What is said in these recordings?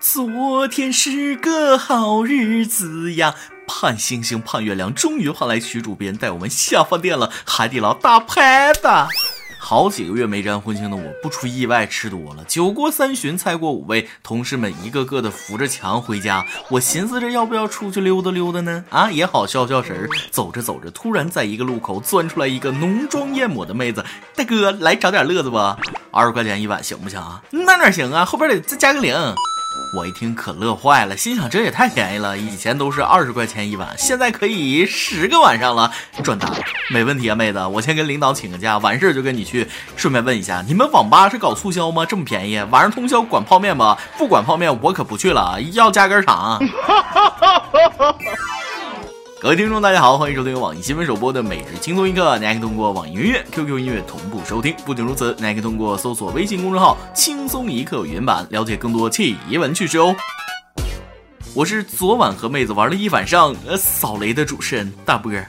昨天是个好日子呀，盼星星盼月亮，终于换来徐主编带我们下饭店了，海底捞大排档。好几个月没沾荤腥的我，不出意外吃多了。酒过三巡，菜过五味，同事们一个个的扶着墙回家。我寻思着要不要出去溜达溜达呢？啊，也好消消神。走着走着，突然在一个路口钻出来一个浓妆艳抹的妹子。大哥，来找点乐子不？二十块钱一碗行不行啊？那哪行啊？后边得再加个零。我一听可乐坏了，心想这也太便宜了，以前都是二十块钱一碗，现在可以十个晚上了，赚大了，没问题啊，妹子，我先跟领导请个假，完事儿就跟你去。顺便问一下，你们网吧是搞促销吗？这么便宜，晚上通宵管泡面吗？不管泡面，我可不去了啊，要加根肠。各位听众，大家好，欢迎收听网易新闻首播的每日轻松一刻。你还可以通过网易云音乐、QQ 音乐同步收听。不仅如此，你还可以通过搜索微信公众号“轻松一刻”原版，了解更多奇闻趣事哦。我是昨晚和妹子玩了一晚上呃扫雷的主持人大波儿。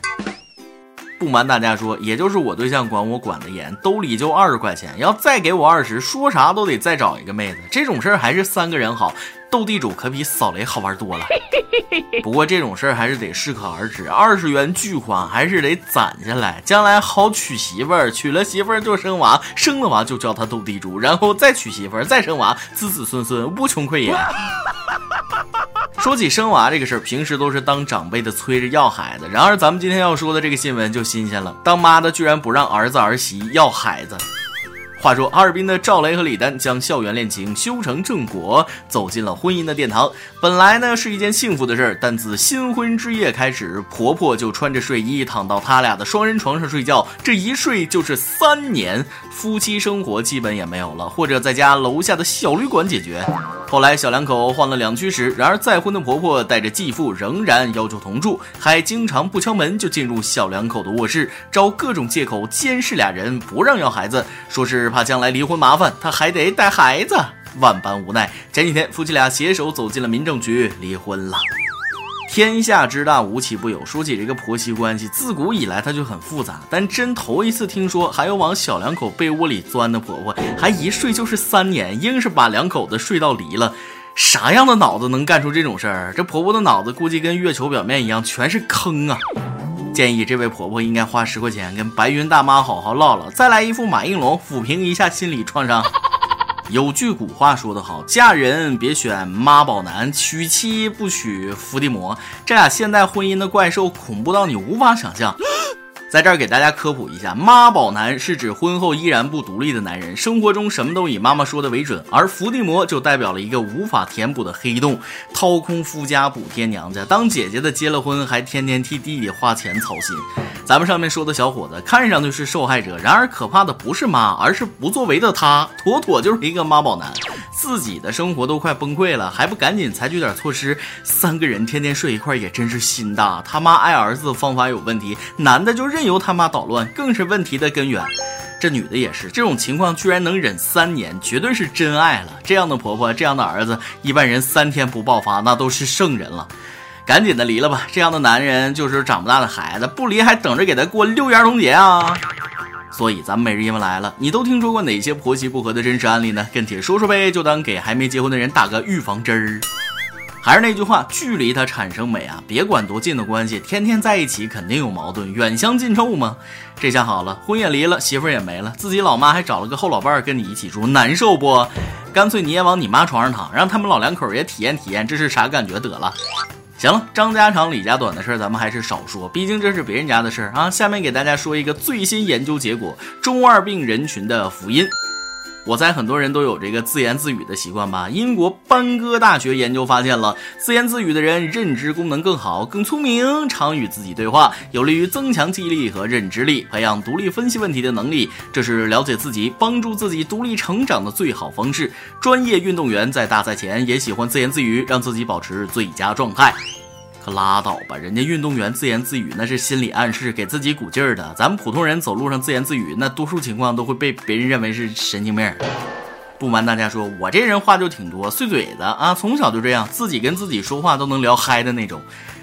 不瞒大家说，也就是我对象管我管得严，兜里就二十块钱，要再给我二十，说啥都得再找一个妹子。这种事儿还是三个人好。斗地主可比扫雷好玩多了，不过这种事儿还是得适可而止。二十元巨款还是得攒下来，将来好娶媳妇儿。娶了媳妇儿就生娃，生了娃就叫他斗地主，然后再娶媳妇儿，再生娃，子子孙孙无穷匮也。说起生娃这个事儿，平时都是当长辈的催着要孩子，然而咱们今天要说的这个新闻就新鲜了，当妈的居然不让儿子儿媳要孩子。话说，哈尔滨的赵雷和李丹将校园恋情修成正果，走进了婚姻的殿堂。本来呢是一件幸福的事儿，但自新婚之夜开始，婆婆就穿着睡衣躺到他俩的双人床上睡觉，这一睡就是三年，夫妻生活基本也没有了，或者在家楼下的小旅馆解决。后来小两口换了两居室，然而再婚的婆婆带着继父仍然要求同住，还经常不敲门就进入小两口的卧室，找各种借口监视俩人，不让要孩子，说是怕将来离婚麻烦，他还得带孩子，万般无奈。前几天夫妻俩携手走进了民政局，离婚了。天下之大，无奇不有。说起这个婆媳关系，自古以来它就很复杂。但真头一次听说还有往小两口被窝里钻的婆婆，还一睡就是三年，硬是把两口子睡到离了。啥样的脑子能干出这种事儿？这婆婆的脑子估计跟月球表面一样，全是坑啊！建议这位婆婆应该花十块钱跟白云大妈好好唠唠，再来一副马应龙，抚平一下心理创伤。有句古话说得好，嫁人别选妈宝男，娶妻不娶伏地魔。这俩现代婚姻的怪兽恐怖到你无法想象。在这儿给大家科普一下，妈宝男是指婚后依然不独立的男人，生活中什么都以妈妈说的为准；而伏地魔就代表了一个无法填补的黑洞，掏空夫家补贴娘家。当姐姐的结了婚，还天天替弟弟花钱操心。咱们上面说的小伙子看上去是受害者，然而可怕的不是妈，而是不作为的他，妥妥就是一个妈宝男。自己的生活都快崩溃了，还不赶紧采取点措施？三个人天天睡一块也真是心大。他妈爱儿子方法有问题，男的就任由他妈捣乱，更是问题的根源。这女的也是，这种情况居然能忍三年，绝对是真爱了。这样的婆婆，这样的儿子，一般人三天不爆发那都是圣人了。赶紧的离了吧，这样的男人就是长不大的孩子，不离还等着给他过六一儿童节啊！所以咱们每日一问来了，你都听说过哪些婆媳不和的真实案例呢？跟帖说说呗，就当给还没结婚的人打个预防针儿。还是那句话，距离它产生美啊！别管多近的关系，天天在一起肯定有矛盾，远香近臭嘛。这下好了，婚也离了，媳妇也没了，自己老妈还找了个后老伴儿跟你一起住，难受不？干脆你也往你妈床上躺，让他们老两口也体验体验这是啥感觉得了。行了，张家长李家短的事儿咱们还是少说，毕竟这是别人家的事儿啊。下面给大家说一个最新研究结果：中二病人群的福音。我猜很多人都有这个自言自语的习惯吧？英国班戈大学研究发现了，自言自语的人认知功能更好，更聪明，常与自己对话，有利于增强记忆力和认知力，培养独立分析问题的能力。这是了解自己、帮助自己独立成长的最好方式。专业运动员在大赛前也喜欢自言自语，让自己保持最佳状态。可拉倒吧，人家运动员自言自语那是心理暗示，给自己鼓劲儿的。咱们普通人走路上自言自语，那多数情况都会被别人认为是神经病。不瞒大家说，我这人话就挺多，碎嘴子啊，从小就这样，自己跟自己说话都能聊嗨的那种。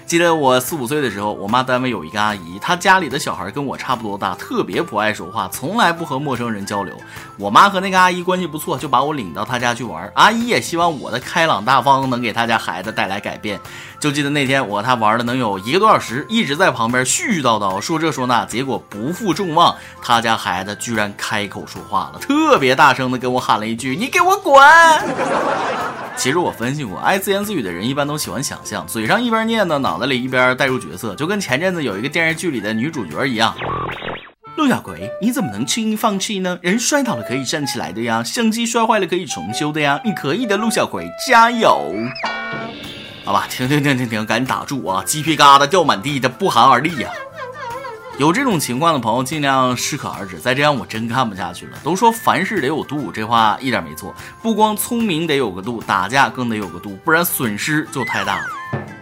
记得我四五岁的时候，我妈单位有一个阿姨，她家里的小孩跟我差不多大，特别不爱说话，从来不和陌生人交流。我妈和那个阿姨关系不错，就把我领到她家去玩。阿姨也希望我的开朗大方能给她家孩子带来改变。就记得那天我和她玩了能有一个多小时，一直在旁边絮絮叨叨说这说那，结果不负众望，她家孩子居然开口说话了，特别大声的跟我喊了一句：“你给我滚！” 其实我分析过，爱自言自语的人一般都喜欢想象，嘴上一边念叨，脑袋里一边带入角色，就跟前阵子有一个电视剧里的女主角一样。陆小葵，你怎么能轻易放弃呢？人摔倒了可以站起来的呀，相机摔坏了可以重修的呀，你可以的，陆小葵，加油！好吧，停停停停停，赶紧打住啊！鸡皮疙瘩掉满地的，不寒而栗呀。有这种情况的朋友，尽量适可而止。再这样，我真看不下去了。都说凡事得有度，这话一点没错。不光聪明得有个度，打架更得有个度，不然损失就太大了。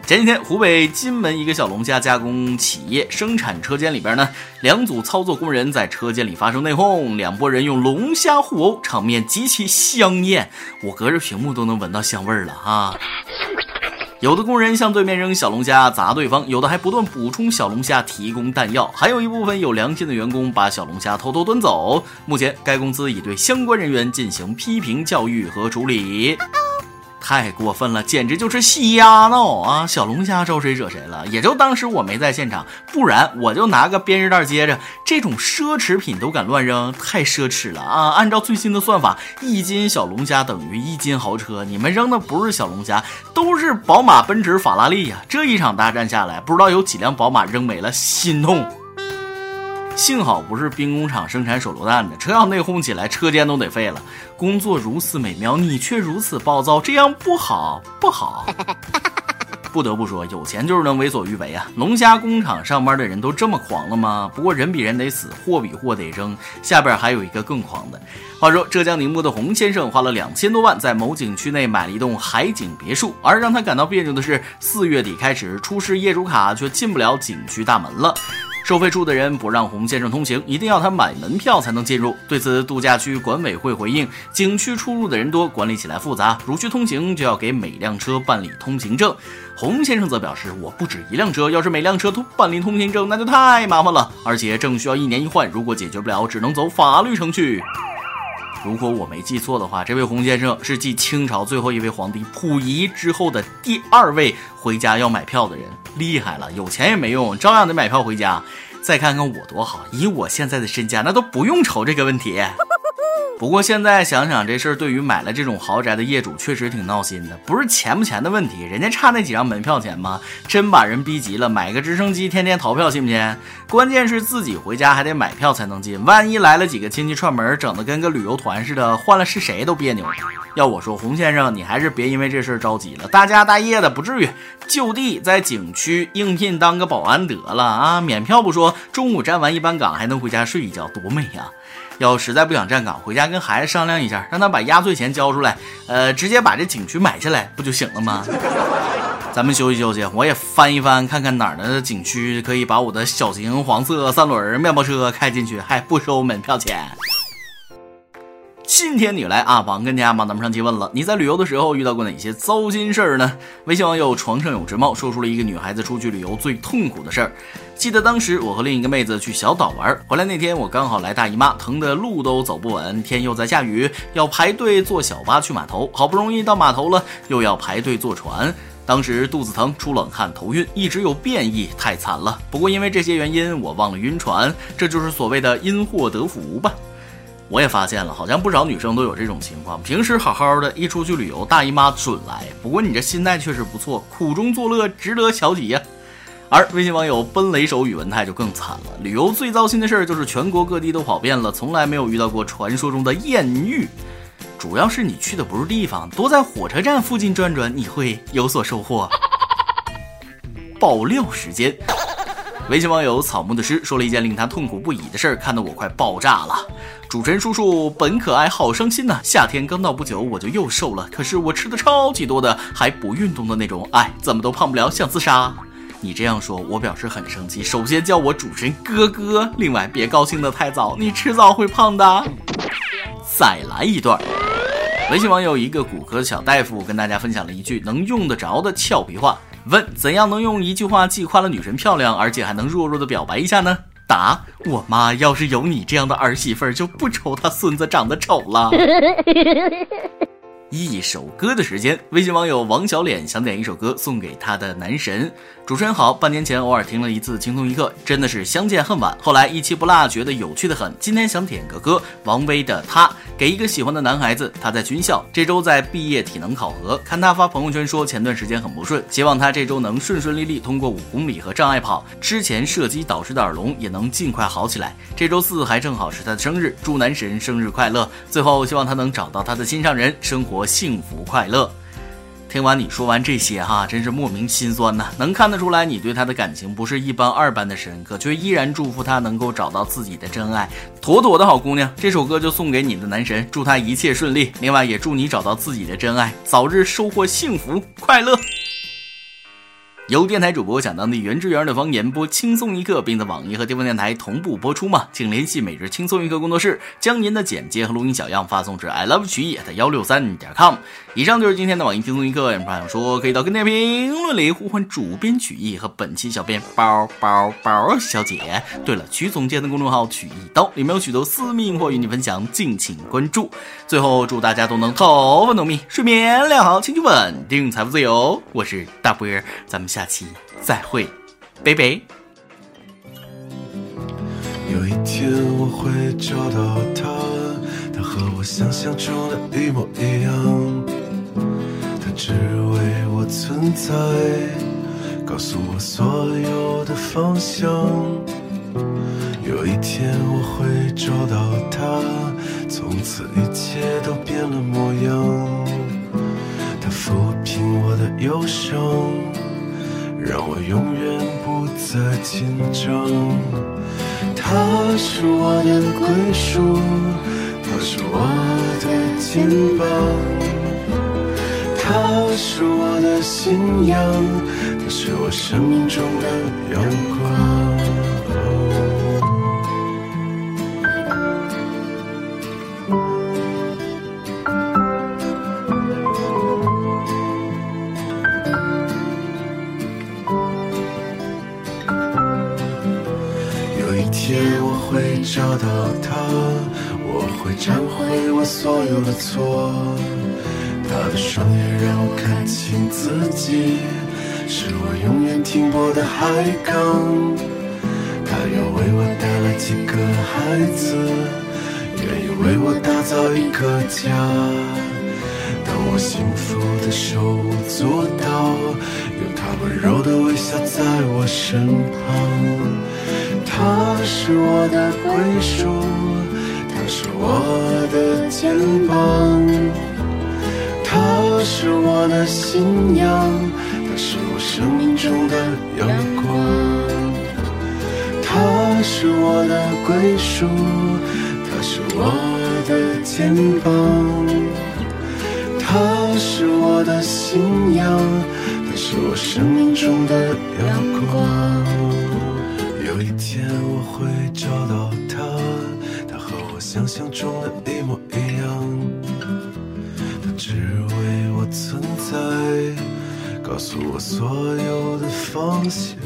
前几天，湖北荆门一个小龙虾加工企业生产车间里边呢，两组操作工人在车间里发生内讧，两拨人用龙虾互殴，场面极其香艳，我隔着屏幕都能闻到香味儿了哈。有的工人向对面扔小龙虾砸对方，有的还不断补充小龙虾提供弹药，还有一部分有良心的员工把小龙虾偷偷端走。目前该公司已对相关人员进行批评教育和处理。太过分了，简直就是瞎闹啊！小龙虾招谁惹谁了？也就当时我没在现场，不然我就拿个编织袋接着。这种奢侈品都敢乱扔，太奢侈了啊！按照最新的算法，一斤小龙虾等于一斤豪车。你们扔的不是小龙虾，都是宝马、奔驰、法拉利呀！这一场大战下来，不知道有几辆宝马扔没了，心痛。幸好不是兵工厂生产手榴弹的，车要内讧起来，车间都得废了。工作如此美妙，你却如此暴躁，这样不好，不好。不得不说，有钱就是能为所欲为啊！龙虾工厂上班的人都这么狂了吗？不过人比人得死，货比货得扔。下边还有一个更狂的。话说，浙江宁波的洪先生花了两千多万在某景区内买了一栋海景别墅，而让他感到别扭的是，四月底开始出示业主卡却进不了景区大门了。收费处的人不让洪先生通行，一定要他买门票才能进入。对此，度假区管委会回应：景区出入的人多，管理起来复杂，如需通行就要给每辆车办理通行证。洪先生则表示：我不止一辆车，要是每辆车都办理通行证，那就太麻烦了，而且证需要一年一换，如果解决不了，只能走法律程序。如果我没记错的话，这位洪先生是继清朝最后一位皇帝溥仪之后的第二位回家要买票的人。厉害了，有钱也没用，照样得买票回家。再看看我多好，以我现在的身价，那都不用愁这个问题。不过现在想想这事儿，对于买了这种豪宅的业主确实挺闹心的。不是钱不钱的问题，人家差那几张门票钱吗？真把人逼急了，买个直升机天天逃票，信不信？关键是自己回家还得买票才能进，万一来了几个亲戚串门，整得跟个旅游团似的，换了是谁都别扭。要我说，洪先生，你还是别因为这事儿着急了，大家大业的不至于，就地在景区应聘当个保安得了啊！免票不说，中午站完一班岗还能回家睡一觉，多美呀！要实在不想站岗，回家跟孩子商量一下，让他把压岁钱交出来，呃，直接把这景区买下来不就行了吗？咱们休息休息，我也翻一翻，看看哪儿的景区可以把我的小型黄色三轮面包车开进去，还不收门票钱。今天你来啊，王跟家帮咱们上期问了，你在旅游的时候遇到过哪些糟心事儿呢？微信网友床上有只猫说出了一个女孩子出去旅游最痛苦的事儿。记得当时我和另一个妹子去小岛玩，回来那天我刚好来大姨妈，疼的路都走不稳，天又在下雨，要排队坐小巴去码头，好不容易到码头了，又要排队坐船。当时肚子疼、出冷汗、头晕，一直有便意，太惨了。不过因为这些原因，我忘了晕船，这就是所谓的因祸得福吧。我也发现了，好像不少女生都有这种情况。平时好好的，一出去旅游，大姨妈准来。不过你这心态确实不错，苦中作乐，值得小喜呀。而微信网友奔雷手宇文泰就更惨了，旅游最糟心的事儿就是全国各地都跑遍了，从来没有遇到过传说中的艳遇。主要是你去的不是地方，多在火车站附近转转，你会有所收获。爆料时间。微信网友草木的诗说了一件令他痛苦不已的事儿，看得我快爆炸了。主持人叔叔本可爱，好伤心呐！夏天刚到不久，我就又瘦了，可是我吃的超级多的，还不运动的那种，哎，怎么都胖不了，想自杀。你这样说，我表示很生气。首先叫我主持人哥哥，另外别高兴的太早，你迟早会胖的。再来一段。微信网友一个骨科小大夫跟大家分享了一句能用得着的俏皮话，问怎样能用一句话既夸了女神漂亮，而且还能弱弱的表白一下呢？答：我妈要是有你这样的儿媳妇儿，就不愁她孙子长得丑了。一首歌的时间，微信网友王小脸想点一首歌送给他的男神。主持人好，半年前偶尔听了一次轻松一刻，真的是相见恨晚。后来一期不落，觉得有趣的很。今天想点个歌，王威的他，给一个喜欢的男孩子，他在军校，这周在毕业体能考核。看他发朋友圈说前段时间很不顺，希望他这周能顺顺利利通过五公里和障碍跑。之前射击导致的耳聋也能尽快好起来。这周四还正好是他的生日，祝男神生日快乐。最后希望他能找到他的心上人，生活幸福快乐。听完你说完这些哈，真是莫名心酸呐！能看得出来你对他的感情不是一般二般的深刻，却依然祝福他能够找到自己的真爱，妥妥的好姑娘。这首歌就送给你的男神，祝他一切顺利。另外也祝你找到自己的真爱，早日收获幸福快乐。由电台主播讲当地原汁原味的方言播轻松一刻，并在网易和地方电台同步播出吗？请联系每日轻松一刻工作室，将您的简介和录音小样发送至 i love 曲艺的幺六三点 com。以上就是今天的网易轻松一刻，有朋友说可以到跟帖评论里呼唤主编曲艺和本期小编包包包小姐。对了，曲总监的公众号曲一刀里面有许多私密或与你分享，敬请关注。最后祝大家都能头发浓密，睡眠良好，情绪稳定，财富自由。我是大波儿，咱们下。下期再会，拜拜。有一天我会找到他，他和我想象中的一模一样。他只为我存在，告诉我所有的方向。有一天我会找到他，从此一切都变了模样。他抚平我的忧伤。让我永远不再紧张。他是我的归属，他是我的肩膀，他是我的信仰，他是我生命中的阳光。我会找到他，我会忏悔我所有的错。他的双眼让我看清自己，是我永远停泊的海港。他要为我带来几个孩子，愿意为我打造一个家。当我幸福的手做到，有他温柔的微笑在我身旁。他是我的归属，他是我的肩膀，他是我的信仰，他是我生命中的阳光。他是我的归属，他是我的肩膀，他是我的信仰，他是我生命中的阳光。天我会找到他，他和我想象中的一模一样。他只为我存在，告诉我所有的方向。